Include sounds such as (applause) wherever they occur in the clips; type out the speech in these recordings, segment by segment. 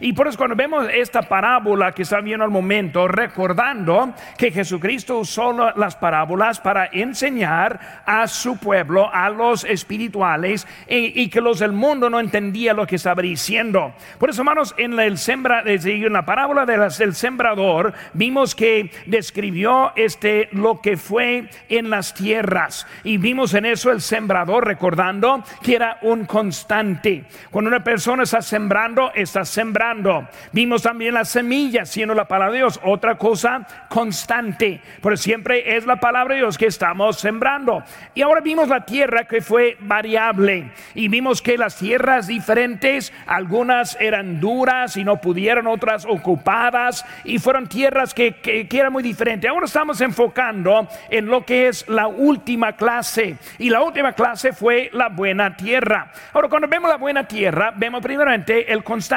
Y por eso cuando vemos esta parábola que está viendo al momento, recordando que Jesucristo usó las parábolas para enseñar a su pueblo, a los espirituales, y, que los del mundo no entendían lo que estaba diciendo. Por eso, hermanos, en, el sembra, en la parábola del sembrador, vimos que describió este, lo que fue en las tierras. Y vimos en eso el sembrador, recordando que era un constante. Cuando una persona está sembrando, está sembrando. Vimos también la semilla, siendo la palabra de Dios, otra cosa constante, pero siempre es la palabra de Dios que estamos sembrando. Y ahora vimos la tierra que fue variable y vimos que las tierras diferentes, algunas eran duras y no pudieron, otras ocupadas y fueron tierras que, que, que eran muy diferentes. Ahora estamos enfocando en lo que es la última clase y la última clase fue la buena tierra. Ahora cuando vemos la buena tierra, vemos primeramente el constante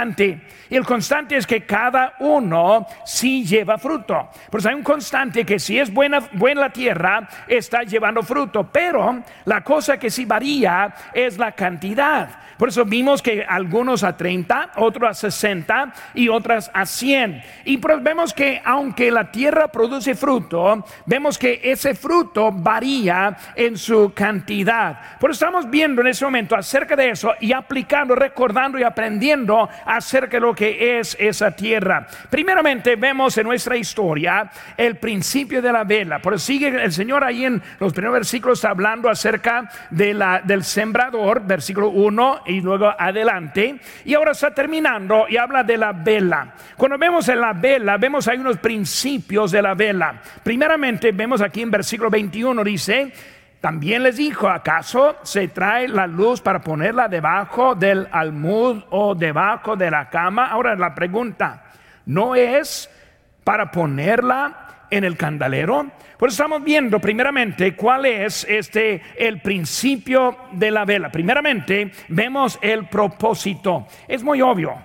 Y el constante es que cada uno sí lleva fruto. Pues hay un constante que si es buena, buena la tierra, está llevando fruto. Pero la cosa que sí varía es la cantidad. Por eso vimos que algunos a 30, otros a 60 y otras a 100. Y pues vemos que aunque la tierra produce fruto, vemos que ese fruto varía en su cantidad. Por eso estamos viendo en ese momento acerca de eso y aplicando, recordando y aprendiendo acerca de lo que es esa tierra. Primeramente vemos en nuestra historia el principio de la vela. Por eso sigue el Señor ahí en los primeros versículos hablando acerca de la, del sembrador, versículo 1 y luego adelante. Y ahora está terminando y habla de la vela. Cuando vemos en la vela, vemos hay unos principios de la vela. Primeramente vemos aquí en versículo 21 dice, también les dijo, ¿acaso se trae la luz para ponerla debajo del almud o debajo de la cama? Ahora la pregunta, ¿no es para ponerla en el candelero? Pues estamos viendo primeramente cuál es este el principio de la vela. Primeramente vemos el propósito. Es muy obvio.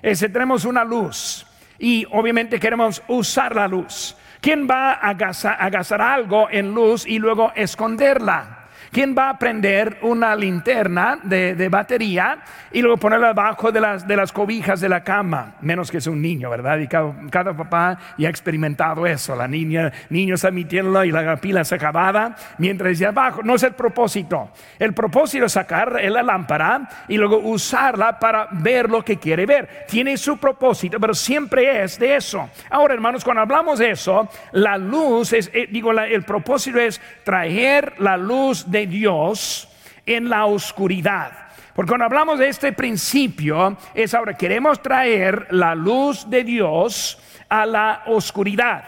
Ese, tenemos una luz y obviamente queremos usar la luz. ¿Quién va a gastar, algo en luz y luego esconderla? ¿Quién va a prender una linterna de, batería y luego ponerla debajo de las, de las cobijas de la cama? Menos que es un niño, ¿verdad? Y cada, papá ya ha experimentado eso. La niña, niño está y la pila se acabada mientras dice abajo. No es el propósito. El propósito es sacar la lámpara y luego usarla para ver lo que quiere ver. Tiene su propósito, pero siempre es de eso. Ahora, hermanos, cuando hablamos de eso, la luz es, eh, digo, el propósito es traer la luz de Dios en la oscuridad. Porque cuando hablamos de este principio, es ahora queremos traer la luz de Dios a la oscuridad,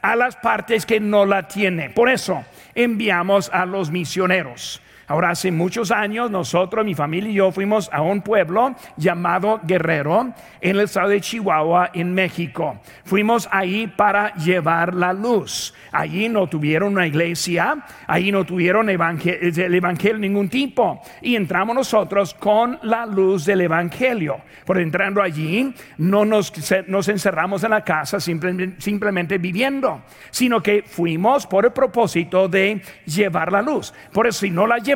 a las partes que no la tienen. Por eso enviamos a los misioneros. Ahora, hace muchos años, nosotros, mi familia y yo fuimos a un pueblo llamado Guerrero, en el estado de Chihuahua, en México. Fuimos ahí para llevar la luz. Allí no tuvieron una iglesia, allí no tuvieron el evangelio ningún tipo. Y entramos nosotros con la luz del evangelio. Por entrando allí, no nos, nos encerramos en la casa simplemente, simplemente viviendo, sino que fuimos por el propósito de llevar la luz. Por eso, si no la llevamos,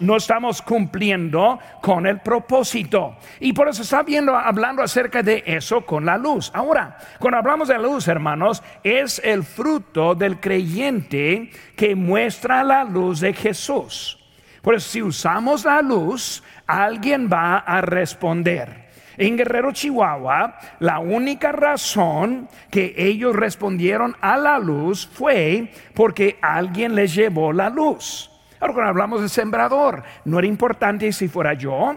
no estamos cumpliendo con el propósito. Y por eso está viendo, hablando acerca de eso con la luz. Ahora, cuando hablamos de la luz, hermanos, es el fruto del creyente que muestra la luz de Jesús. Por eso, si usamos la luz, alguien va a responder. En Guerrero, Chihuahua, la única razón que ellos respondieron a la luz fue porque alguien les llevó la luz. Ahora cuando hablamos de sembrador, no era importante si fuera yo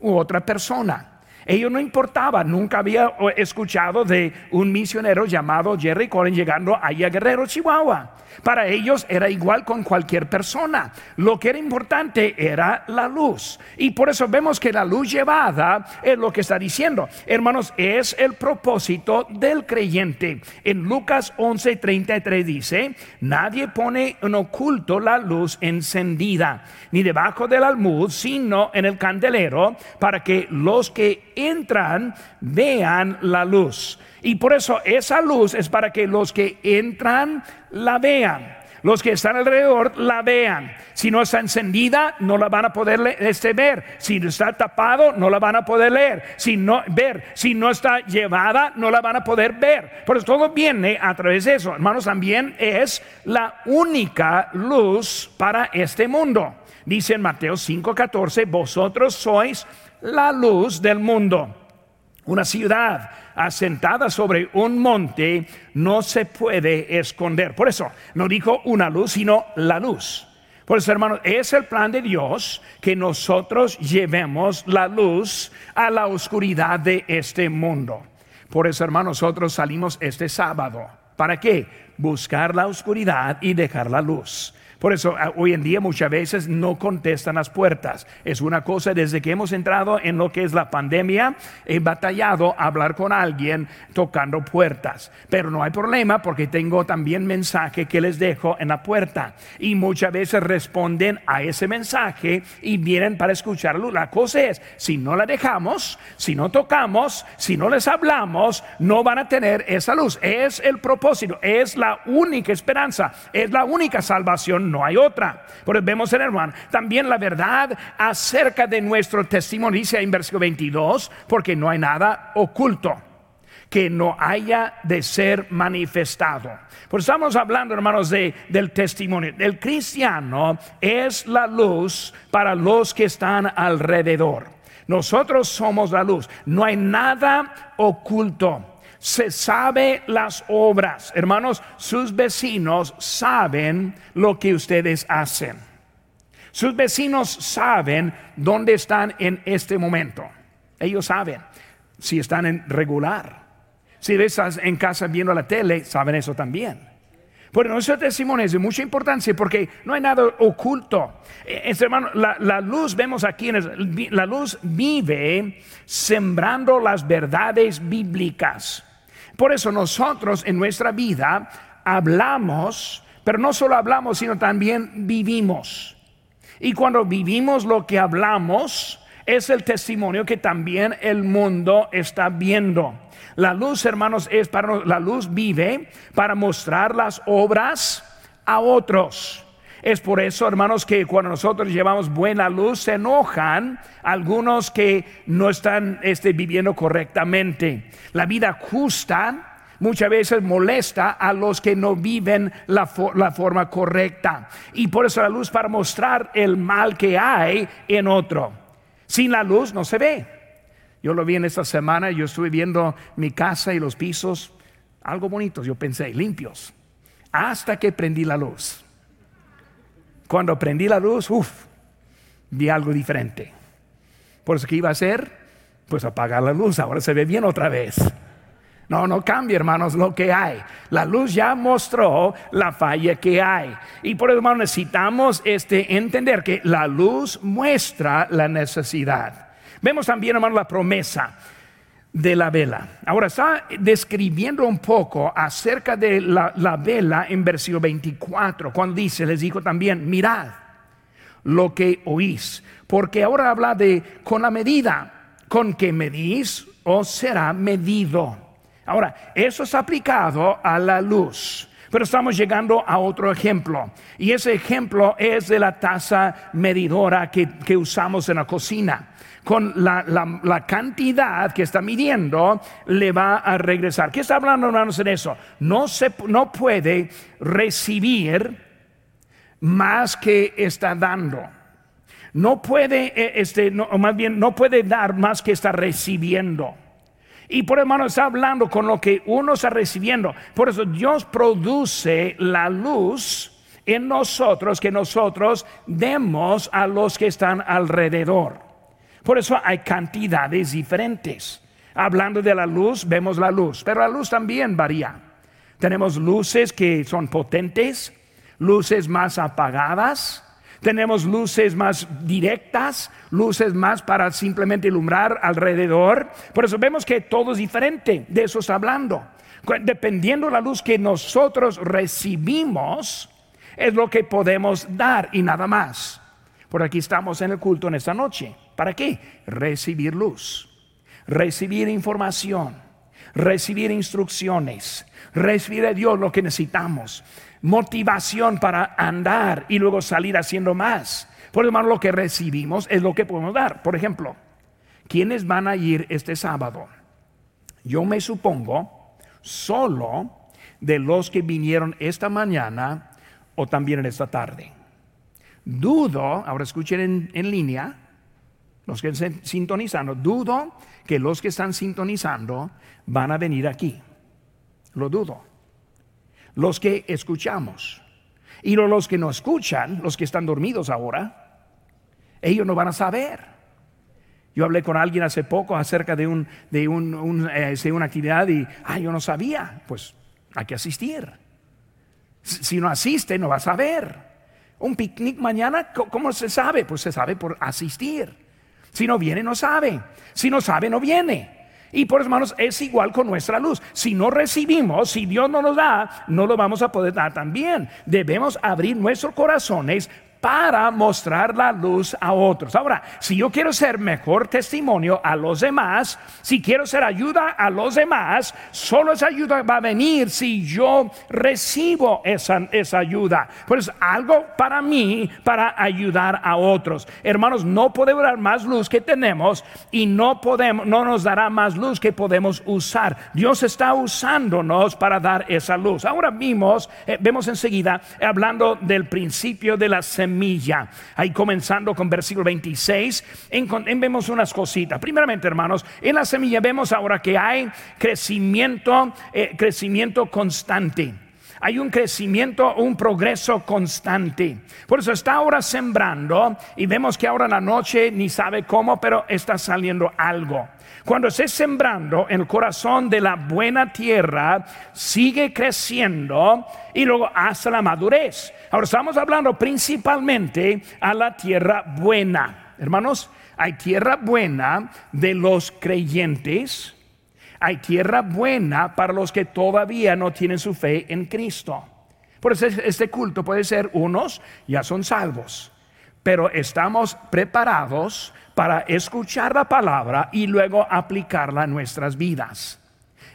u otra persona. Ellos no importaba, nunca había escuchado de un misionero llamado Jerry Collins llegando ahí a Guerrero, Chihuahua. Para ellos era igual con cualquier persona. Lo que era importante era la luz. Y por eso vemos que la luz llevada es lo que está diciendo. Hermanos, es el propósito del creyente. En Lucas 11:33 dice, nadie pone en oculto la luz encendida, ni debajo del almud, sino en el candelero, para que los que entran vean la luz. Y por eso esa luz es para que los que entran la vean. los que están alrededor la vean. Si no está encendida, no la van a poder este, ver. Si está tapado, no la van a poder leer. Si no ver, si no está llevada, no la van a poder ver. Por eso todo viene a través de eso. Hermanos, también es la única luz para este mundo. Dice en Mateo 5:14, vosotros sois la luz del mundo. Una ciudad asentada sobre un monte no se puede esconder. Por eso no dijo una luz, sino la luz. Por eso, hermanos, es el plan de Dios que nosotros llevemos la luz a la oscuridad de este mundo. Por eso, hermanos, nosotros salimos este sábado. ¿Para qué? Buscar la oscuridad y dejar la luz. Por eso hoy en día muchas veces no contestan las puertas. Es una cosa desde que hemos entrado en lo que es la pandemia, he batallado a hablar con alguien tocando puertas. Pero no hay problema porque tengo también mensaje que les dejo en la puerta. Y muchas veces responden a ese mensaje y vienen para escucharlo. La cosa es, si no la dejamos, si no tocamos, si no les hablamos, no van a tener esa luz. Es el propósito, es la única esperanza, es la única salvación no hay otra. Por eso vemos en hermano, también la verdad acerca de nuestro testimonio, dice en versículo 22, porque no hay nada oculto que no haya de ser manifestado. Por eso estamos hablando, hermanos, de, del testimonio. El cristiano es la luz para los que están alrededor. Nosotros somos la luz. No hay nada oculto se sabe las obras. Hermanos, sus vecinos saben lo que ustedes hacen. Sus vecinos saben dónde están en este momento. Ellos saben si están en regular. Si estás en casa viendo la tele, saben eso también. Por nuestro testimonio es de mucha importancia porque no hay nada oculto. Este hermano, la, luz, vemos aquí, la luz vive sembrando las verdades bíblicas. Por eso nosotros en nuestra vida hablamos, pero no solo hablamos, sino también vivimos. Y cuando vivimos lo que hablamos, es el testimonio que también el mundo está viendo. La luz, hermanos, es para la luz vive para mostrar las obras a otros. Es por eso, hermanos, que cuando nosotros llevamos buena luz, se enojan algunos que no están este, viviendo correctamente. La vida justa muchas veces molesta a los que no viven la, la, forma correcta. Y por eso la luz para mostrar el mal que hay en otro. Sin la luz no se ve. Yo lo vi en esta semana, yo estuve viendo mi casa y los pisos, algo bonitos, yo pensé, limpios, hasta que prendí la luz. Cuando prendí la luz, uff, vi algo diferente. Por eso, ¿qué iba a hacer? Pues apagar la luz, ahora se ve bien otra vez. No, no cambia, hermanos, lo que hay. La luz ya mostró la falla que hay. Y por eso, hermanos, necesitamos este, entender que la luz muestra la necesidad. Vemos también, hermanos, la promesa de la vela. Ahora está describiendo un poco acerca de la, vela en versículo 24, cuando dice, les dijo también, mirad lo que oís, porque ahora habla de con la medida con que medís os será medido. Ahora, eso es aplicado a la luz. Pero estamos llegando a otro ejemplo. Y ese ejemplo es de la taza medidora que, que usamos en la cocina con la, cantidad que está midiendo, le va a regresar. ¿Qué está hablando, hermanos, en eso? No, se, no puede recibir más que está dando. No puede, eh, este, no, más bien, no puede dar más que está recibiendo. Y por hermano está hablando con lo que uno está recibiendo. Por eso Dios produce la luz en nosotros que nosotros demos a los que están alrededor. Por eso hay cantidades diferentes. Hablando de la luz, vemos la luz, pero la luz también varía. Tenemos luces que son potentes, luces más apagadas, tenemos luces más directas, luces más para simplemente iluminar alrededor. Por eso vemos que todo es diferente, de eso está hablando. Dependiendo de la luz que nosotros recibimos, es lo que podemos dar y nada más. Por aquí estamos en el culto en esta noche. ¿Para qué? Recibir luz, recibir información, recibir instrucciones, recibir de Dios lo que necesitamos, motivación para andar y luego salir haciendo más. Por lo lo que recibimos es lo que podemos dar. Por ejemplo, ¿quiénes van a ir este sábado? Yo me supongo solo de los que vinieron esta mañana o también en esta tarde. Dudo, ahora escuchen en, línea, los que están sintonizando, dudo que los que están sintonizando van a venir aquí. Lo dudo. Los que escuchamos. Y los que no escuchan, los que están dormidos ahora, ellos no van a saber. Yo hablé con alguien hace poco acerca de, un, de un, eh, una actividad y, ah, yo no sabía. Pues hay que asistir. Si no asiste, no va a saber. Un picnic mañana, ¿cómo se sabe? Pues se sabe por asistir. Si no viene, no sabe. Si no sabe, no viene. Y por hermanos, es igual con nuestra luz. Si no recibimos, si Dios no nos da, no lo vamos a poder dar también. Debemos abrir nuestros corazones para mostrar la luz a otros. Ahora, si yo quiero ser mejor testimonio a los demás, si quiero ser ayuda a los demás, solo esa ayuda va a venir si yo recibo esa, esa ayuda. Pues algo para mí, para ayudar a otros. Hermanos, no podemos dar más luz que tenemos y no podemos, no nos dará más luz que podemos usar. Dios está usándonos para dar esa luz. Ahora vimos, eh, vemos enseguida, hablando del principio de la semilla semilla. Ahí comenzando con versículo 26, en, vemos unas cositas. Primeramente, hermanos, en la semilla vemos ahora que hay crecimiento, eh, crecimiento constante hay un crecimiento, un progreso constante. Por eso está ahora sembrando y vemos que ahora en la noche ni sabe cómo, pero está saliendo algo. Cuando esté sembrando en el corazón de la buena tierra, sigue creciendo y luego hasta la madurez. Ahora estamos hablando principalmente a la tierra buena. Hermanos, hay tierra buena de los creyentes hay tierra buena para los que todavía no tienen su fe en Cristo. Por eso este culto puede ser unos ya son salvos, pero estamos preparados para escuchar la palabra y luego aplicarla en nuestras vidas.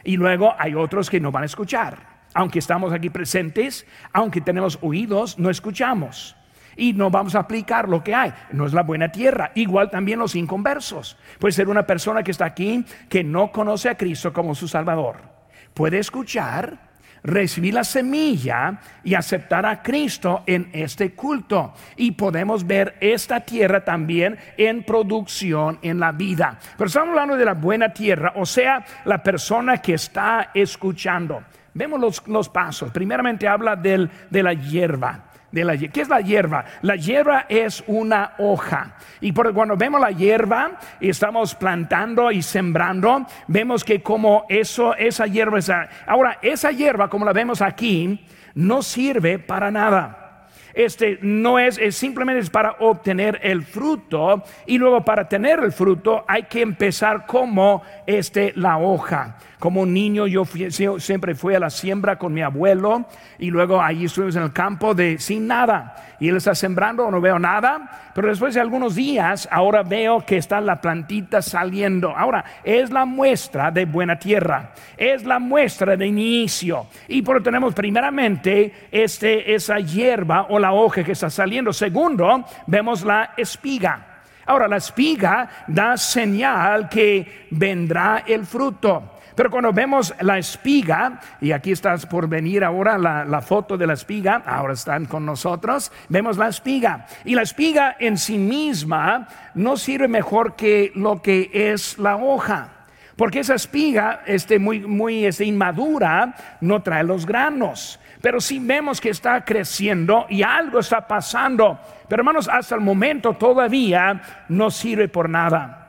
Y luego hay otros que no van a escuchar. Aunque estamos aquí presentes, aunque tenemos oídos, no escuchamos y no vamos a aplicar lo que hay. No es la buena tierra. Igual también los inconversos. Puede ser una persona que está aquí que no conoce a Cristo como su Salvador. Puede escuchar, recibir la semilla y aceptar a Cristo en este culto. Y podemos ver esta tierra también en producción en la vida. Pero estamos hablando de la buena tierra, o sea, la persona que está escuchando. Vemos los, los pasos. Primeramente habla del, de la hierba la ¿Qué es la hierba? La hierba es una hoja. Y por, cuando vemos la hierba y estamos plantando y sembrando, vemos que como eso, esa hierba, ahora esa hierba como la vemos aquí, no sirve para nada este no es, es, simplemente es para obtener el fruto y luego para tener el fruto hay que empezar como este la hoja. Como niño yo siempre fui a la siembra con mi abuelo y luego allí estuvimos en el campo de sin nada y él está sembrando, no veo nada, pero después de algunos días ahora veo que está la plantita saliendo. Ahora, es la muestra de buena tierra, es la muestra de inicio. Y por tenemos primeramente este, esa hierba o la hoja que está saliendo. Segundo, vemos la espiga. Ahora, la espiga da señal que vendrá el fruto. Pero cuando vemos la espiga, y aquí estás por venir ahora la, foto de la espiga, ahora están con nosotros, vemos la espiga. Y la espiga en sí misma no sirve mejor que lo que es la hoja. Porque esa espiga este, muy, muy este, inmadura no trae los granos. Pero si vemos que está creciendo y algo está pasando. Pero hermanos, hasta el momento todavía no sirve por nada.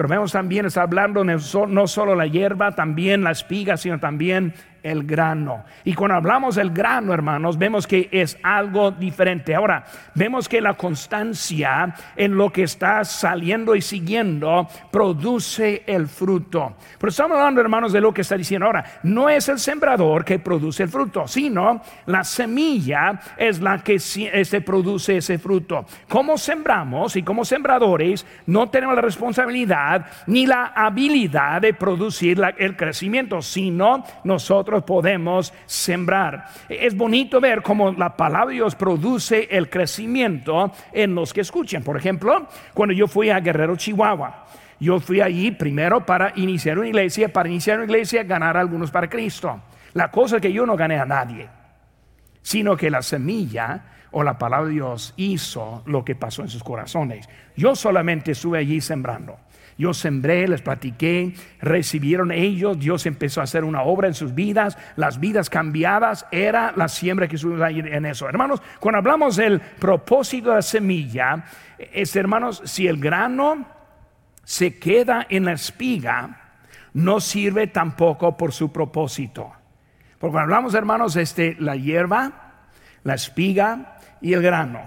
Pero vemos también, está hablando no solo la hierba, también la espiga, sino también el grano. Y cuando hablamos del grano, hermanos, vemos que es algo diferente. Ahora, vemos que la constancia en lo que está saliendo y siguiendo produce el fruto. Pero estamos hablando, hermanos, de lo que está diciendo ahora. No es el sembrador que produce el fruto, sino la semilla es la que se este, produce ese fruto. Como sembramos y como sembradores, no tenemos la responsabilidad ni la habilidad de producir el crecimiento, sino nosotros podemos sembrar. Es bonito ver cómo la palabra de Dios produce el crecimiento en los que escuchan. Por ejemplo, cuando yo fui a Guerrero, Chihuahua, yo fui allí primero para iniciar una iglesia, para iniciar una iglesia, ganar a algunos para Cristo. La cosa es que yo no gané a nadie, sino que la semilla o la palabra de Dios hizo lo que pasó en sus corazones. Yo solamente estuve allí sembrando. Yo sembré, les platiqué, recibieron ellos, Dios empezó a hacer una obra en sus vidas, las vidas cambiadas, era la siembra que estuvimos ahí en eso. Hermanos, cuando hablamos del propósito de la semilla, es hermanos, si el grano se queda en la espiga, no sirve tampoco por su propósito. Porque cuando hablamos, hermanos, este, la hierba, la espiga y el grano.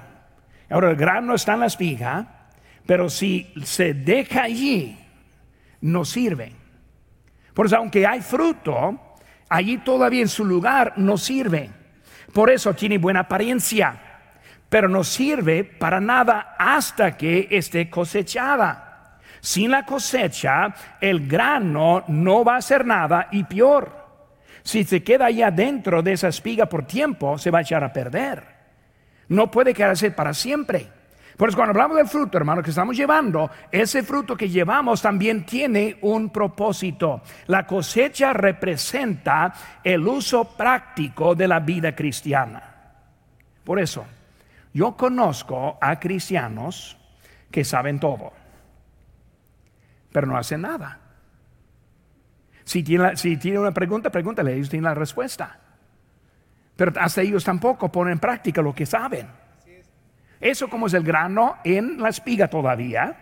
Ahora, el grano está en la espiga, pero si se deja allí, no sirve. Por eso, aunque hay fruto, allí todavía en su lugar no sirve. Por eso tiene buena apariencia, pero no sirve para nada hasta que esté cosechada. Sin la cosecha, el grano no va a hacer nada y peor. Si se queda allá dentro de esa espiga por tiempo, se va a echar a perder. No puede quedarse para siempre. Por eso cuando hablamos del fruto, hermano, que estamos llevando, ese fruto que llevamos también tiene un propósito. La cosecha representa el uso práctico de la vida cristiana. Por eso, yo conozco a cristianos que saben todo, pero no hacen nada. Si tiene, una pregunta, pregúntale, ellos tienen la respuesta. Pero hasta ellos tampoco ponen en práctica lo que saben. Eso como es el grano en la espiga todavía,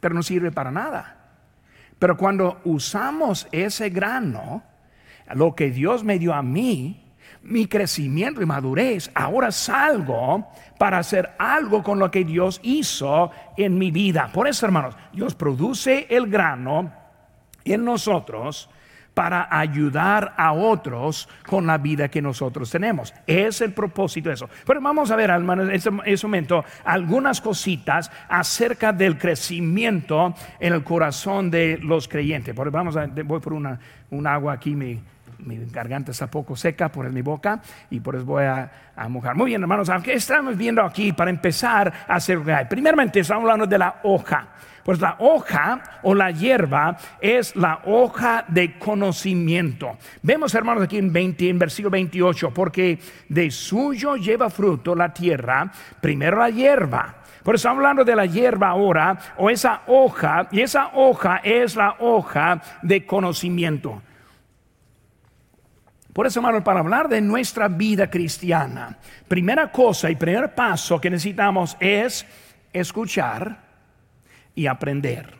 pero no sirve para nada. Pero cuando usamos ese grano, lo que Dios me dio a mí, mi crecimiento y madurez, ahora salgo para hacer algo con lo que Dios hizo en mi vida. Por eso, hermanos, Dios produce el grano en nosotros para ayudar a otros con la vida que nosotros tenemos. Es el propósito de eso. Pero vamos a ver, hermanos, en ese momento algunas cositas acerca del crecimiento en el corazón de los creyentes. Vamos a, voy por una, un agua aquí, mi, mi garganta está poco seca por mi boca y por eso voy a, mojar. Muy bien, hermanos, aunque estamos viendo aquí para empezar a hacer, primeramente estamos hablando de la hoja. Pues la hoja o la hierba es la hoja de conocimiento. Vemos, hermanos, aquí en, 20, en versículo 28, porque de suyo lleva fruto la tierra, primero la hierba. Por eso hablando de la hierba ahora, o esa hoja, y esa hoja es la hoja de conocimiento. Por eso, hermanos, para hablar de nuestra vida cristiana, primera cosa y primer paso que necesitamos es escuchar y aprender.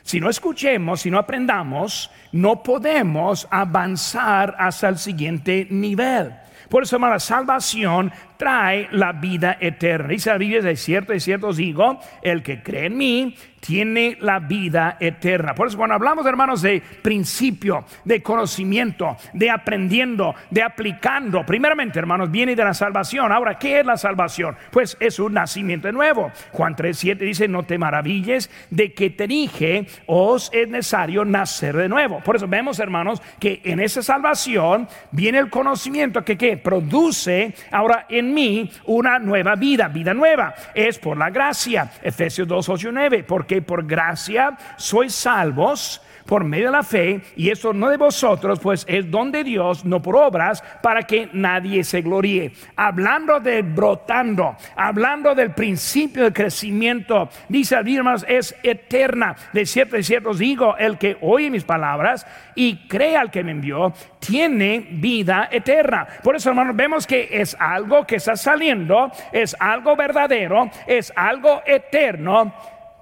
Si no escuchemos, si no aprendamos, no podemos avanzar hasta el siguiente nivel. Por eso, la salvación trae la vida eterna. Dice la Biblia, es cierto, es cierto os digo, el que cree en mí tiene la vida eterna. Por eso cuando hablamos, hermanos, de principio, de conocimiento, de aprendiendo, de aplicando, primeramente, hermanos, viene de la salvación. Ahora, ¿qué es la salvación? Pues es un nacimiento nuevo. Juan 3.7 dice, no te maravilles de que te dije, os es necesario nacer de nuevo. Por eso vemos, hermanos, que en esa salvación viene el conocimiento que, produce ahora en mí una nueva vida, vida nueva. Es por la gracia. Efesios 2, 8 y 9. Porque por gracia sois salvos por medio de la fe, y eso no de vosotros, pues es don de Dios, no por obras, para que nadie se gloríe. Hablando de brotando, hablando del principio del crecimiento, dice hermanos, es eterna. De cierto, de cierto os digo, el que oye mis palabras y cree al que me envió, tiene vida eterna. Por eso, hermanos, vemos que es algo que está saliendo, es algo verdadero, es algo eterno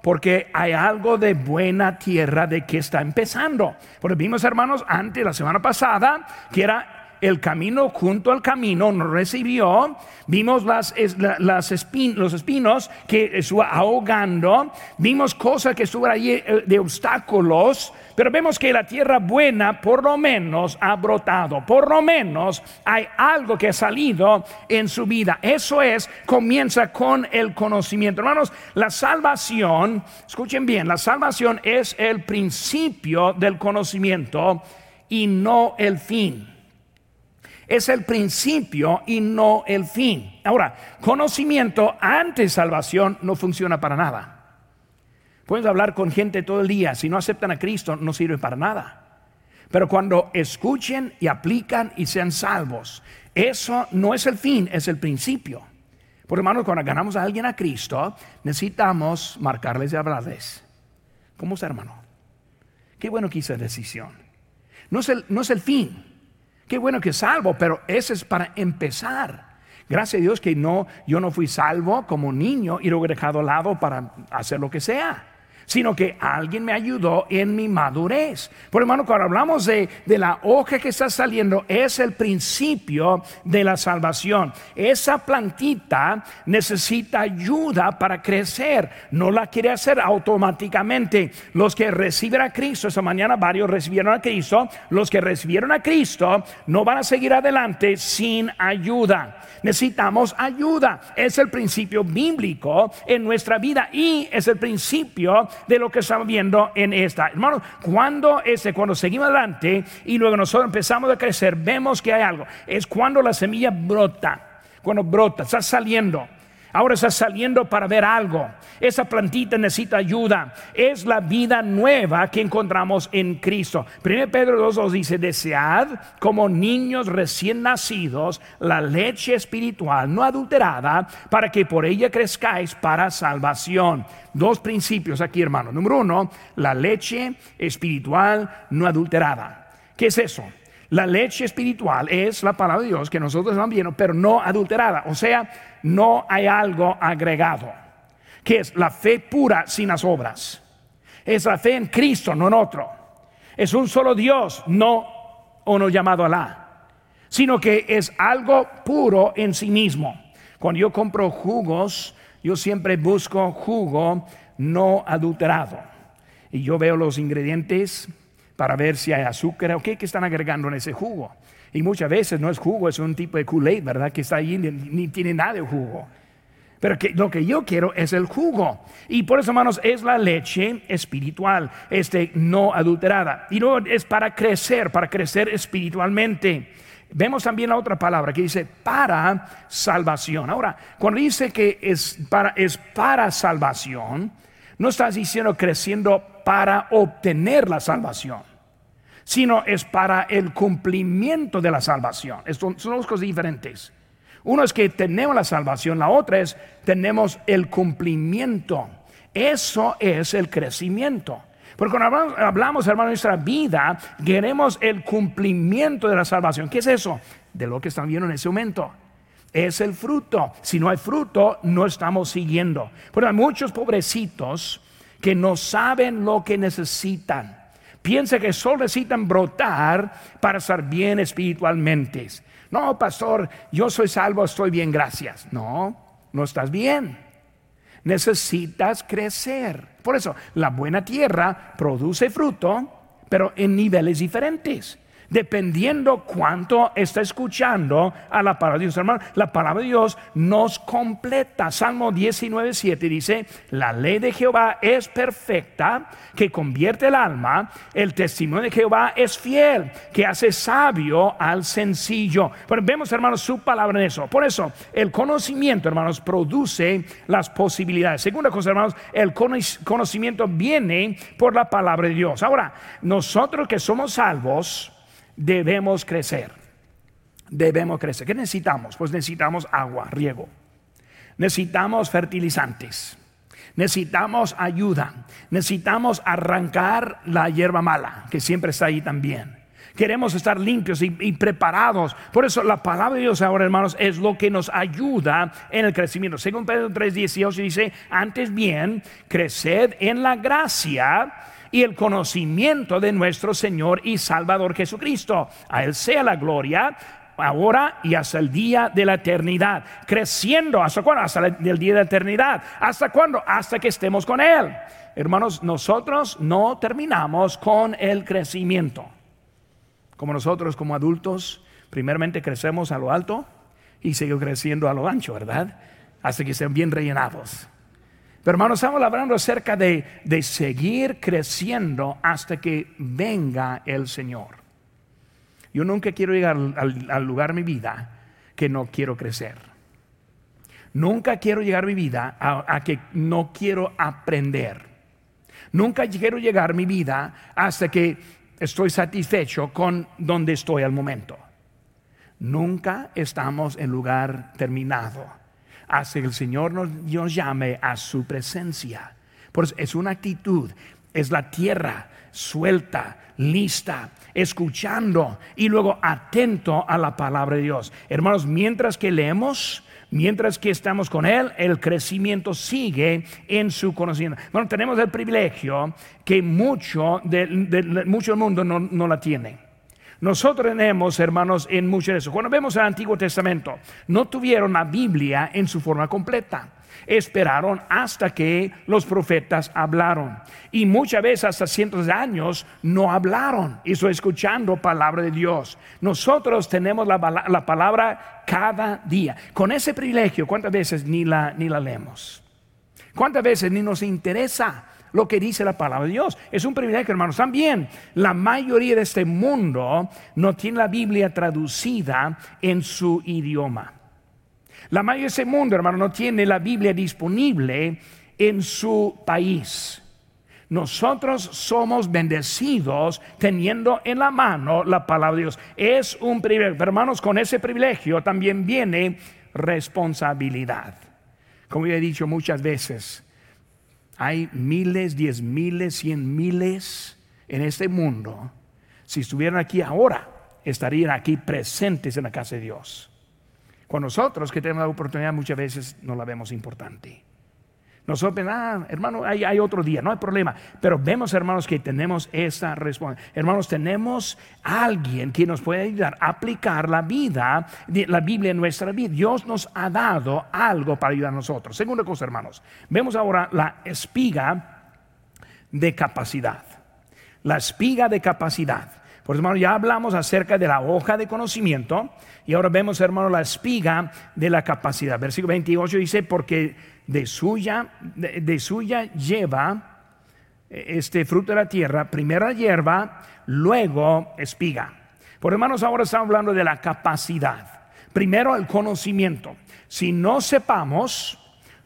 porque hay algo de buena tierra de que está empezando. Porque vimos, hermanos, antes, la semana pasada, que era el camino junto al camino nos recibió, vimos las, los espinos que estuvo ahogando, vimos cosas que estuvo allí eh, de obstáculos, pero vemos que la tierra buena por lo menos ha brotado, por lo menos hay algo que ha salido en su vida. Eso es, comienza con el conocimiento. Hermanos, la salvación, escuchen bien, la salvación es el principio del conocimiento y no el fin es el principio y no el fin. Ahora, conocimiento antes salvación no funciona para nada. Puedes hablar con gente todo el día, si no aceptan a Cristo no sirve para nada. Pero cuando escuchen y aplican y sean salvos, eso no es el fin, es el principio. Por hermanos, cuando ganamos a alguien a Cristo, necesitamos marcarles y hablarles. ¿Cómo está, hermano? Qué bueno que hice decisión. No es el, no es el fin, Qué bueno que salvo, pero ese es para empezar. Gracias a Dios que no, yo no fui salvo como niño y lo he dejado al lado para hacer lo que sea sino que alguien me ayudó en mi madurez. Por hermano, cuando hablamos de, de, la hoja que está saliendo, es el principio de la salvación. Esa plantita necesita ayuda para crecer, no la quiere hacer automáticamente. Los que reciben a Cristo, esta mañana varios recibieron a Cristo, los que recibieron a Cristo no van a seguir adelante sin ayuda. Necesitamos ayuda. Es el principio bíblico en nuestra vida y es el principio de lo que estamos viendo en esta. Hermanos, cuando ese, cuando seguimos adelante y luego nosotros empezamos a crecer, vemos que hay algo. Es cuando la semilla brota, cuando brota, está saliendo. Ahora está saliendo para ver algo. Esa plantita necesita ayuda. Es la vida nueva que encontramos en Cristo. 1 Pedro 2.2 dice, desead como niños recién nacidos la leche espiritual no adulterada para que por ella crezcáis para salvación. Dos principios aquí, hermano. Número uno, la leche espiritual no adulterada. ¿Qué es eso? La leche espiritual es la palabra de Dios que nosotros estamos viendo, pero no adulterada. O sea, no hay algo agregado. Que es la fe pura sin las obras. Es la fe en Cristo, no en otro. Es un solo Dios, no uno llamado Alá. Sino que es algo puro en sí mismo. Cuando yo compro jugos, yo siempre busco jugo no adulterado. Y yo veo los ingredientes para ver si hay azúcar o qué que están agregando en ese jugo. Y muchas veces no es jugo, es un tipo de Kool-Aid, ¿verdad? Que está ahí, ni, tiene nada de jugo. Pero que, lo que yo quiero es el jugo. Y por eso, hermanos, es la leche espiritual, este, no adulterada. Y no es para crecer, para crecer espiritualmente. Vemos también la otra palabra que dice para salvación. Ahora, cuando dice que es para, es para salvación, no estás diciendo creciendo para obtener la salvación, sino es para el cumplimiento de la salvación. son dos cosas diferentes. Uno es que tenemos la salvación, la otra es tenemos el cumplimiento. Eso es el crecimiento. Porque cuando hablamos, hablamos, hermano, de nuestra vida, queremos el cumplimiento de la salvación. ¿Qué es eso? De lo que están viendo en ese momento es el fruto. Si no hay fruto, no estamos siguiendo. Pero hay muchos pobrecitos que no saben lo que necesitan. Piensa que solo necesitan brotar para estar bien espiritualmente. No, pastor, yo soy salvo, estoy bien, gracias. No, no estás bien. Necesitas crecer. Por eso, la buena tierra produce fruto, pero en niveles diferentes dependiendo cuánto está escuchando a la palabra de Dios. Hermano, la palabra de Dios nos completa. Salmo 19, 7 dice, la ley de Jehová es perfecta, que convierte el alma. El testimonio de Jehová es fiel, que hace sabio al sencillo. Pero vemos, hermanos, su palabra en eso. Por eso, el conocimiento, hermanos, produce las posibilidades. Segunda cosa, hermanos, el conocimiento viene por la palabra de Dios. Ahora, nosotros que somos salvos, debemos crecer. Debemos crecer. ¿Qué necesitamos? Pues necesitamos agua, riego. Necesitamos fertilizantes. Necesitamos ayuda. Necesitamos arrancar la hierba mala, que siempre está ahí también. Queremos estar limpios y, preparados. Por eso la palabra de Dios ahora, hermanos, es lo que nos ayuda en el crecimiento. Según Pedro 3:18 dice, antes bien, creced en la gracia y el conocimiento de nuestro Señor y Salvador Jesucristo. A Él sea la gloria ahora y hasta el día de la eternidad, creciendo hasta cuándo, hasta el día de la eternidad, hasta cuándo, hasta que estemos con Él. Hermanos, nosotros no terminamos con el crecimiento. Como nosotros como adultos, primeramente crecemos a lo alto y seguimos creciendo a lo ancho, ¿verdad? Hasta que estén bien rellenados. Pero hermanos, estamos hablando acerca de, seguir creciendo hasta que venga el Señor. Yo nunca quiero llegar al, lugar de mi vida que no quiero crecer. Nunca quiero llegar a mi vida a, a, que no quiero aprender. Nunca quiero llegar a mi vida hasta que estoy satisfecho con donde estoy al momento. Nunca estamos en lugar terminado hasta que el Señor nos, llame a su presencia. Por eso es una actitud, es la tierra suelta, lista, escuchando y luego atento a la palabra de Dios. Hermanos, mientras que leemos, mientras que estamos con Él, el crecimiento sigue en su conocimiento. Bueno, tenemos el privilegio que mucho, de, mucho del mundo no, no la tiene. Nosotros tenemos, hermanos, en mucho de eso. Cuando vemos el Antiguo Testamento, no tuvieron la Biblia en su forma completa. Esperaron hasta que los profetas hablaron. Y muchas veces hasta cientos de años no hablaron. Y estoy escuchando palabra de Dios. Nosotros tenemos la, la palabra cada día. Con ese privilegio, ¿cuántas veces ni la, ni la leemos? ¿Cuántas veces ni nos interesa? Lo que dice la palabra de Dios. Es un privilegio, hermanos. También la mayoría de este mundo no tiene la Biblia traducida en su idioma. La mayoría de este mundo, hermano, no tiene la Biblia disponible en su país. Nosotros somos bendecidos teniendo en la mano la palabra de Dios. Es un privilegio. hermanos, con ese privilegio también viene responsabilidad. Como he dicho muchas veces, hay miles, diez miles, cien miles en este mundo. Si estuvieran aquí ahora, estarían aquí presentes en la casa de Dios. Con nosotros que tenemos la oportunidad muchas veces no la vemos importante. Nosotros, ah, hermano, hay, otro día, no hay problema. Pero vemos, hermanos, que tenemos esa responsabilidad. Hermanos, tenemos alguien que nos puede ayudar a aplicar la vida, la Biblia en nuestra vida. Dios nos ha dado algo para ayudar a nosotros. Segunda cosa, hermanos, vemos ahora la espiga de capacidad. La espiga de capacidad. Por eso, hermano, ya hablamos acerca de la hoja de conocimiento y ahora vemos, hermano, la espiga de la capacidad. Versículo 28 dice, porque de suya, de, suya lleva eh, este fruto de la tierra, primera hierba, luego espiga. Por hermanos, ahora estamos hablando de la capacidad. Primero el conocimiento. Si no sepamos,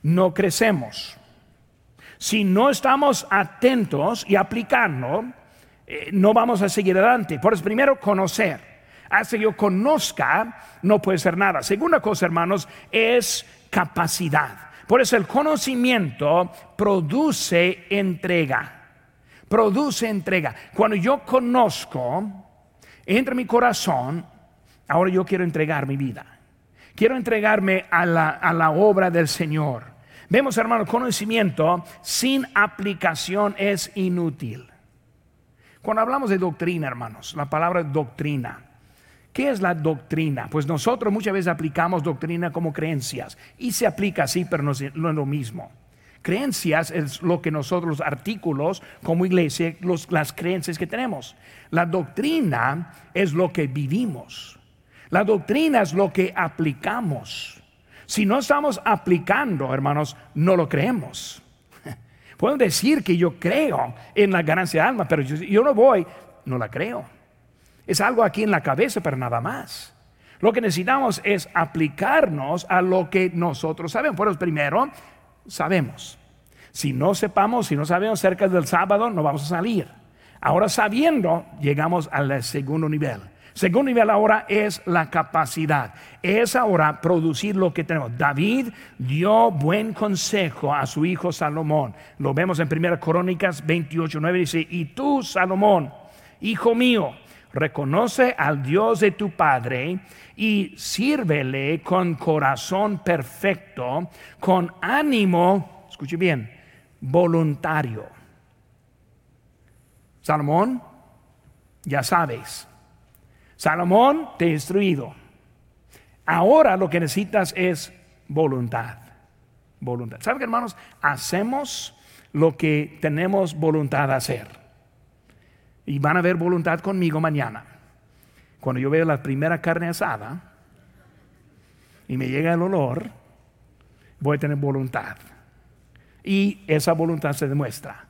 no crecemos. Si no estamos atentos y aplicando, eh, no vamos a seguir adelante. Por eso, primero conocer. Hasta que yo conozca, no puede ser nada. Segunda cosa, hermanos, es capacidad. Por eso el conocimiento produce entrega. Produce entrega. Cuando yo conozco, entra mi corazón, ahora yo quiero entregar mi vida. Quiero entregarme a la, obra del Señor. Vemos, hermano, conocimiento sin aplicación es inútil. Cuando hablamos de doctrina, hermanos, la palabra doctrina ¿Qué es la doctrina? Pues nosotros muchas veces aplicamos doctrina como creencias y se aplica así, pero no es, lo mismo. Creencias es lo que nosotros, los artículos como iglesia, las creencias que tenemos. La doctrina es lo que vivimos. La doctrina es lo que aplicamos. Si no estamos aplicando, hermanos, no lo creemos. (laughs) Puedo decir que yo creo en la ganancia de alma, pero yo no voy, no la creo. Es algo aquí en la cabeza, pero nada más. Lo que necesitamos es aplicarnos a lo que nosotros sabemos. Por eso, primero, sabemos. Si no sepamos, si no sabemos cerca del sábado, no vamos a salir. Ahora sabiendo, llegamos al segundo nivel. Segundo nivel ahora es la capacidad. Es ahora producir lo que tenemos. David dio buen consejo a su hijo Salomón. Lo vemos en 1 Crónicas 28, 9. Dice, y tú, Salomón, hijo mío, reconoce al Dios de tu Padre y sírvele con corazón perfecto, con ánimo, escuche bien, voluntario. Salomón, ya sabes, Salomón te ha instruido. Ahora lo que necesitas es voluntad. Voluntad. ¿Saben hermanos? Hacemos lo que tenemos voluntad de hacer. Y van a ver voluntad conmigo mañana. Cuando yo veo la primera carne asada y me llega el olor, voy a tener voluntad. Y esa voluntad se demuestra.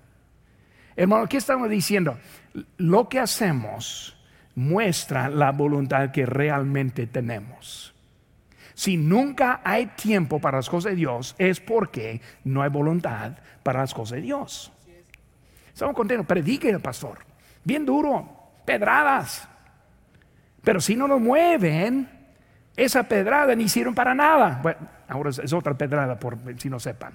Hermano, ¿qué estamos diciendo? Lo que hacemos muestra la voluntad que realmente tenemos. Si nunca hay tiempo para las cosas de Dios, es porque no hay voluntad para las cosas de Dios. Estamos contentos, predique el pastor, bien duro, pedradas. Pero si no lo mueven, esa pedrada ni sirve para nada. Bueno, ahora es otra pedrada, por si no sepan.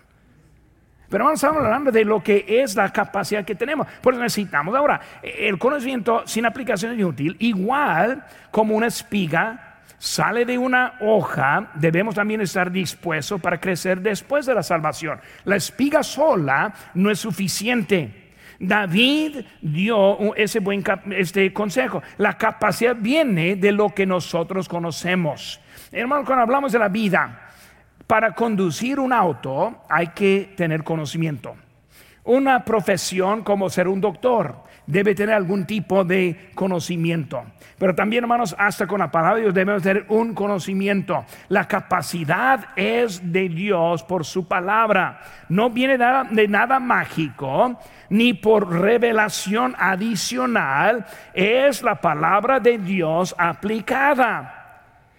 Pero vamos a hablando de lo que es la capacidad que tenemos. Pues necesitamos ahora el conocimiento sin aplicación es inútil, igual como una espiga sale de una hoja, debemos también estar dispuestos para crecer después de la salvación. La espiga sola no es suficiente. David dio ese buen este consejo. La capacidad viene de lo que nosotros conocemos. Hermano, cuando hablamos de la vida, para conducir un auto hay que tener conocimiento. Una profesión como ser un doctor debe tener algún tipo de conocimiento. Pero también, hermanos, hasta con la palabra de Dios debemos tener un conocimiento. La capacidad es de Dios por su palabra. No viene de nada mágico ni por revelación adicional. Es la palabra de Dios aplicada.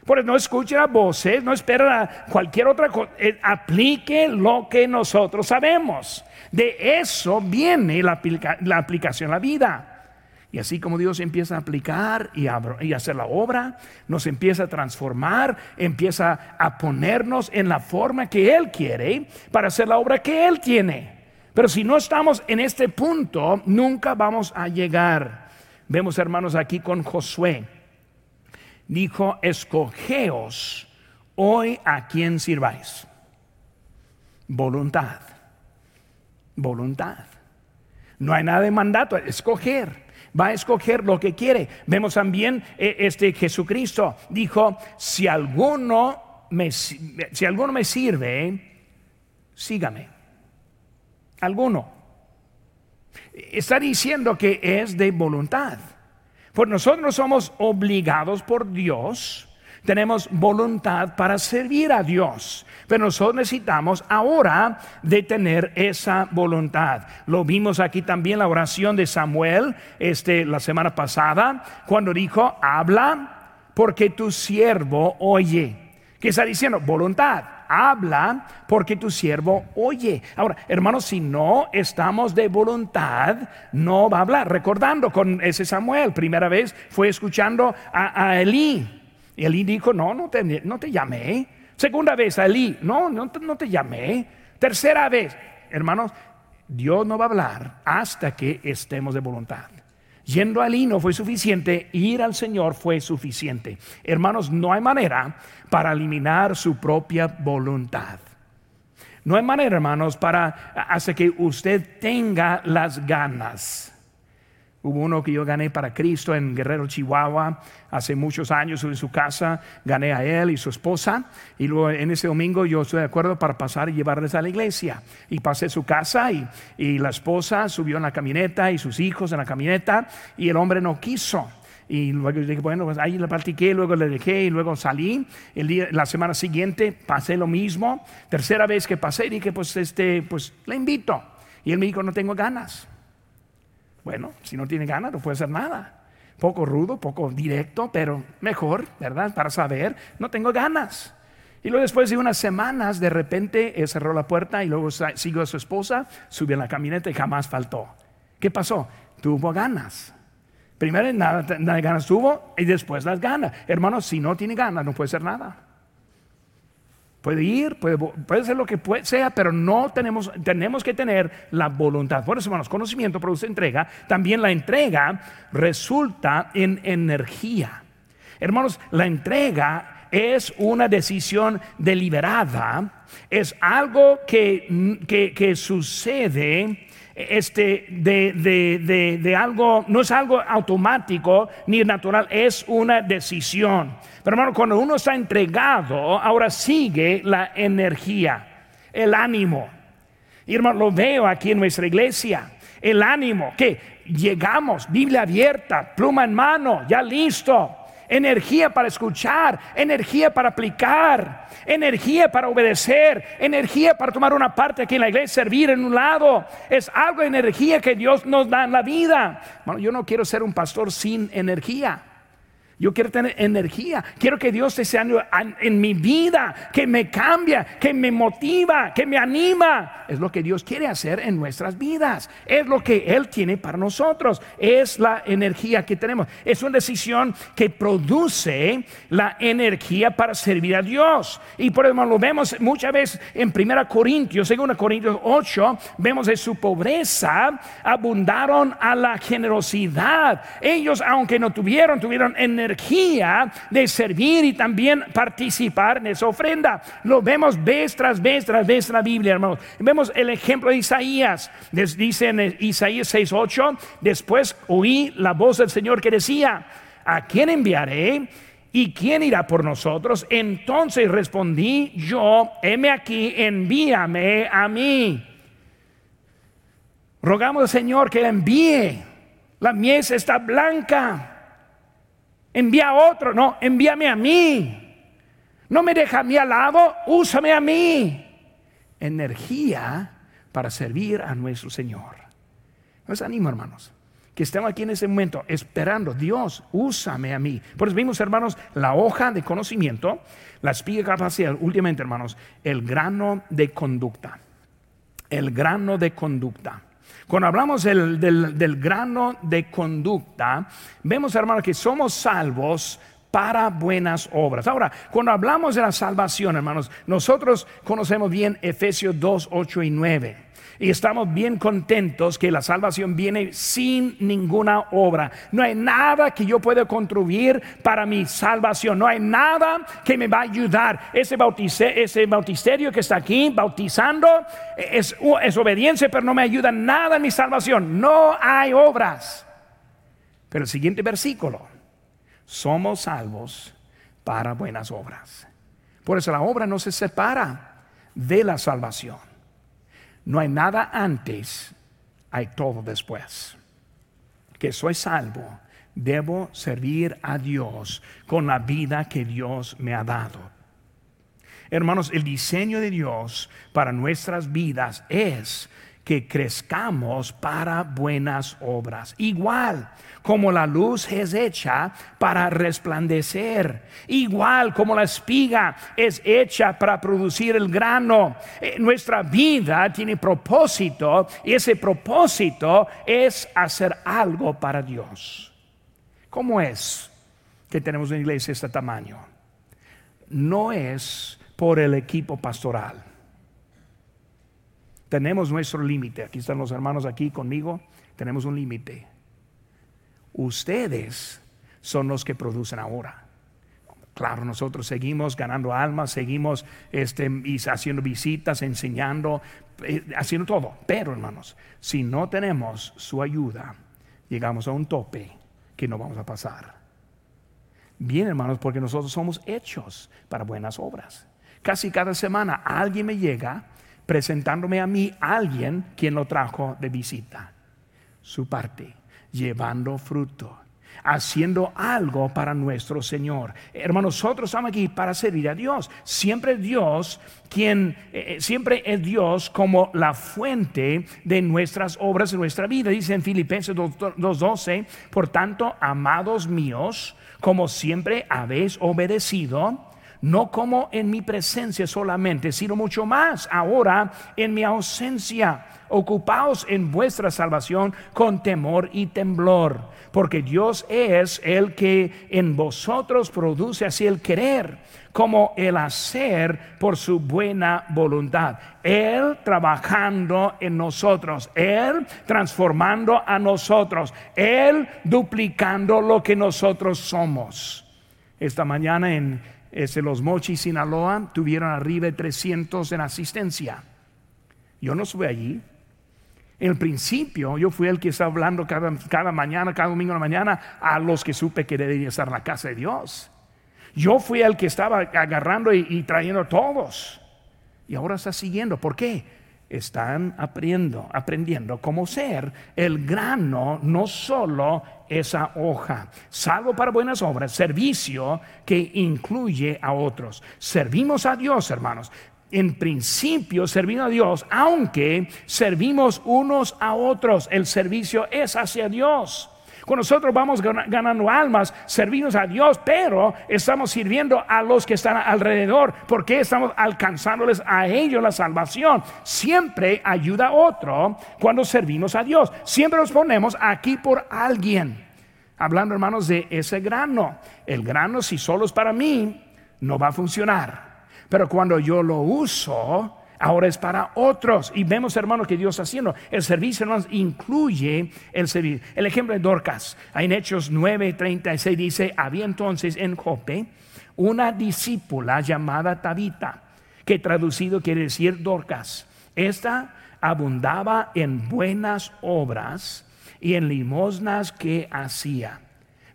Por eso no escuche las voces, no espera cualquier otra cosa. Eh, aplique lo que nosotros sabemos. De eso viene la, aplicación a la vida. Y así como Dios empieza a aplicar y, y hacer la obra, nos empieza a transformar, empieza a ponernos en la forma que Él quiere para hacer la obra que Él tiene. Pero si no estamos en este punto, nunca vamos a llegar. Vemos hermanos aquí con Josué. Dijo, escogeos hoy a quien sirváis. Voluntad voluntad. No hay nada de mandato, escoger. Va a escoger lo que quiere. Vemos también eh, este Jesucristo dijo, si alguno me, si alguno me sirve, sígame. Alguno. Está diciendo que es de voluntad. Pues nosotros somos obligados por Dios tenemos voluntad para servir a Dios. Pero nosotros necesitamos ahora de tener esa voluntad. Lo vimos aquí también la oración de Samuel este, la semana pasada, cuando dijo, habla porque tu siervo oye. ¿Qué está diciendo? Voluntad. Habla porque tu siervo oye. Ahora, hermanos, si no estamos de voluntad, no va a hablar. Recordando con ese Samuel, primera vez fue escuchando a, Elí y Elí dijo, no, no te, no te llamé. Segunda vez, Elí, no, no, no te llamé. Tercera vez, hermanos, Dios no va a hablar hasta que estemos de voluntad. Yendo a Elí no fue suficiente, ir al Señor fue suficiente. Hermanos, no hay manera para eliminar su propia voluntad. No hay manera, hermanos, para hacer que usted tenga las ganas. Hubo uno que yo gané para Cristo en Guerrero, Chihuahua, hace muchos años en su casa, gané a él y su esposa, y luego en ese domingo yo estoy de acuerdo para pasar y llevarles a la iglesia. Y pasé su casa y, y la esposa subió en la camioneta y sus hijos en la camioneta, y el hombre no quiso. Y luego dije, bueno, pues ahí le platiqué, luego le dejé y luego salí. El día, la semana siguiente pasé lo mismo. Tercera vez que pasé, dije, pues, este, pues le invito. Y él me dijo, no tengo ganas. Bueno, si no tiene ganas, no puede hacer nada. Poco rudo, poco directo, pero mejor, ¿verdad? Para saber, no tengo ganas. Y luego después de unas semanas, de repente cerró la puerta y luego siguió a su esposa, subió en la camioneta y jamás faltó. ¿Qué pasó? Tuvo ganas. Primero nada, nada ganas tuvo y después las ganas. Hermanos, si no tiene ganas, no puede hacer nada. Puede ir, puede, puede ser lo que sea, pero no tenemos, tenemos que tener la voluntad. Por eso, hermanos, conocimiento produce entrega. También la entrega resulta en energía. Hermanos, la entrega es una decisión deliberada, es algo que, que, sucede este, de, de, de, algo, no es algo automático ni natural, es una decisión. Pero hermano, cuando uno está entregado, ahora sigue la energía, el ánimo. Y hermano, lo veo aquí en nuestra iglesia. El ánimo, que llegamos, Biblia abierta, pluma en mano, ya listo. Energía para escuchar, energía para aplicar, energía para obedecer, energía para tomar una parte aquí en la iglesia, servir en un lado. Es algo de energía que Dios nos da en la vida. Bueno, yo no quiero ser un pastor sin energía. Yo quiero tener energía. Quiero que Dios esté en mi vida, que me cambia, que me motiva, que me anima. Es lo que Dios quiere hacer en nuestras vidas. Es lo que Él tiene para nosotros. Es la energía que tenemos. Es una decisión que produce la energía para servir a Dios. Y por eso lo vemos muchas veces en 1 Corintios, 2 Corintios 8, vemos de su pobreza abundaron a la generosidad. Ellos, aunque no tuvieron, tuvieron energía energía de servir y también participar en esa ofrenda. Lo vemos vez tras vez tras vez en la Biblia, hermanos. Vemos el ejemplo de Isaías. Dice en Isaías 6:8, después oí la voz del Señor que decía, ¿a quién enviaré? ¿Y quién irá por nosotros? Entonces respondí yo, heme aquí, envíame a mí. Rogamos al Señor que envíe. La mies está blanca envía a otro, no, envíame a mí. No me deja a mí al lado, úsame a mí. Energía para servir a nuestro Señor. Nos animo, hermanos, que estemos aquí en ese momento esperando, Dios, úsame a mí. Por eso vimos, hermanos, la hoja de conocimiento, la espiga capacidad, últimamente, hermanos, el grano de conducta. El grano de conducta. Cuando hablamos del, grano de conducta, vemos, hermanos, que somos salvos para buenas obras. Ahora, cuando hablamos de la salvación, hermanos, nosotros conocemos bien Efesios 2, 8 y 9. Y estamos bien contentos que la salvación viene sin ninguna obra. No hay nada que yo pueda contribuir para mi salvación. No hay nada que me va a ayudar. Ese, ese bautisterio que está aquí bautizando es, es obediencia, pero no me ayuda nada en mi salvación. No hay obras. Pero el siguiente versículo, somos salvos para buenas obras. Por eso la obra no se separa de la salvación. No hay nada antes, hay todo después. Que soy salvo, debo servir a Dios con la vida que Dios me ha dado. Hermanos, el diseño de Dios para nuestras vidas es que crezcamos para buenas obras. Igual como la luz es hecha para resplandecer, igual como la espiga es hecha para producir el grano. Eh, nuestra vida tiene propósito y ese propósito es hacer algo para Dios. ¿Cómo es que tenemos una iglesia de este tamaño? No es por el equipo pastoral tenemos nuestro límite. Aquí están los hermanos aquí conmigo. Tenemos un límite. Ustedes son los que producen ahora. Claro, nosotros seguimos ganando almas, seguimos este, haciendo visitas, enseñando, eh, haciendo todo. Pero, hermanos, si no tenemos su ayuda, llegamos a un tope que no vamos a pasar. Bien, hermanos, porque nosotros somos hechos para buenas obras. Casi cada semana alguien me llega presentándome a mí alguien quien lo trajo de visita. Su parte, llevando fruto, haciendo algo para nuestro Señor. Hermanos, nosotros estamos aquí para servir a Dios. Siempre Dios quien eh, eh, siempre es Dios como la fuente de nuestras obras de nuestra vida. Dice en Filipenses 2:12, por tanto, amados míos, como siempre habéis obedecido, no como en mi presencia solamente, sino mucho más ahora en mi ausencia. Ocupaos en vuestra salvación con temor y temblor, porque Dios es el que en vosotros produce así el querer como el hacer por su buena voluntad. Él trabajando en nosotros, Él transformando a nosotros, Él duplicando lo que nosotros somos. Esta mañana en Los Mochis, Sinaloa, tuvieron arriba de 300 en asistencia. Yo no estuve allí. En el principio, yo fui el que estaba hablando cada, cada mañana, cada domingo en la mañana, a los que supe que debían estar en la casa de Dios. Yo fui el que estaba agarrando y, y trayendo a todos. Y ahora está siguiendo. ¿Por qué? Están aprendiendo, aprendiendo cómo ser el grano, no solo esa hoja, salvo para buenas obras, servicio que incluye a otros. Servimos a Dios, hermanos. En principio servimos a Dios, aunque servimos unos a otros, el servicio es hacia Dios. Cuando nosotros vamos ganando almas, servimos a Dios, pero estamos sirviendo a los que están alrededor, porque estamos alcanzándoles a ellos la salvación. Siempre ayuda a otro cuando servimos a Dios. Siempre nos ponemos aquí por alguien. Hablando, hermanos, de ese grano. El grano, si solo es para mí, no va a funcionar. Pero cuando yo lo uso, ahora es para otros. Y vemos, hermanos, que Dios haciendo. El servicio, hermanos, incluye el servicio. El ejemplo de Dorcas, en Hechos 9:36 dice: Había entonces en Jope una discípula llamada Tabita, que traducido quiere decir Dorcas. Esta abundaba en buenas obras y en limosnas que hacía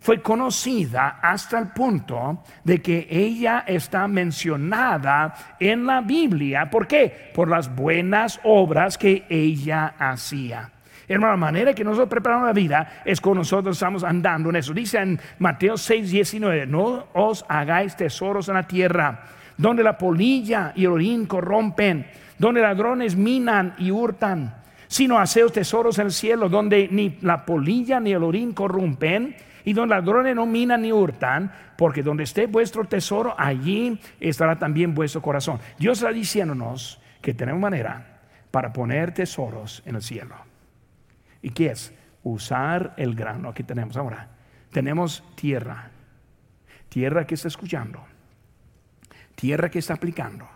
fue conocida hasta el punto de que ella está mencionada en la Biblia. ¿Por qué? Por las buenas obras que ella hacía. Hermano, la manera que nosotros preparamos la vida es con nosotros estamos andando en eso. Dice en Mateo 6, 19, no os hagáis tesoros en la tierra, donde la polilla y el orín corrompen, donde ladrones minan y hurtan, sino haceos tesoros en el cielo, donde ni la polilla ni el orín corrompen y donde ladrones no minan ni hurtan, porque donde esté vuestro tesoro, allí estará también vuestro corazón. Dios está diciéndonos que tenemos manera para poner tesoros en el cielo. ¿Y qué es? Usar el grano que tenemos ahora. Tenemos tierra, tierra que está escuchando, tierra que está aplicando,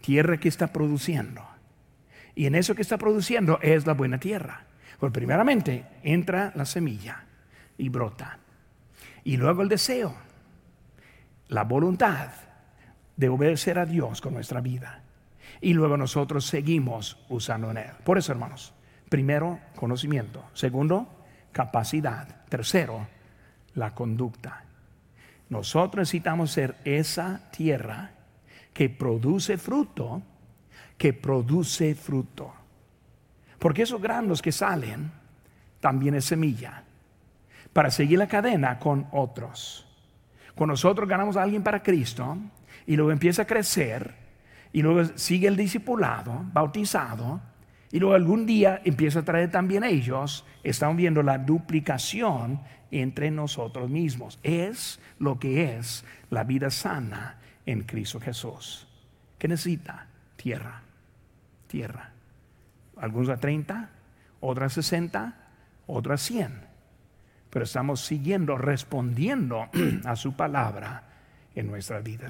tierra que está produciendo. Y en eso que está produciendo es la buena tierra. Pues primeramente entra la semilla y brota. Y luego el deseo, la voluntad de obedecer a Dios con nuestra vida. Y luego nosotros seguimos usando en Él. Por eso, hermanos, primero, conocimiento. Segundo, capacidad. Tercero, la conducta. Nosotros necesitamos ser esa tierra que produce fruto, que produce fruto. Porque esos granos que salen también es semilla para seguir la cadena con otros. Cuando nosotros ganamos a alguien para Cristo y luego empieza a crecer y luego sigue el discipulado, bautizado, y luego algún día empieza a traer también ellos, estamos viendo la duplicación entre nosotros mismos. Es lo que es la vida sana en Cristo Jesús. ¿Qué necesita? Tierra, tierra. Algunos a 30, otras 60, otras 100 pero estamos siguiendo, respondiendo (clears throat) a su palabra en nuestra vida.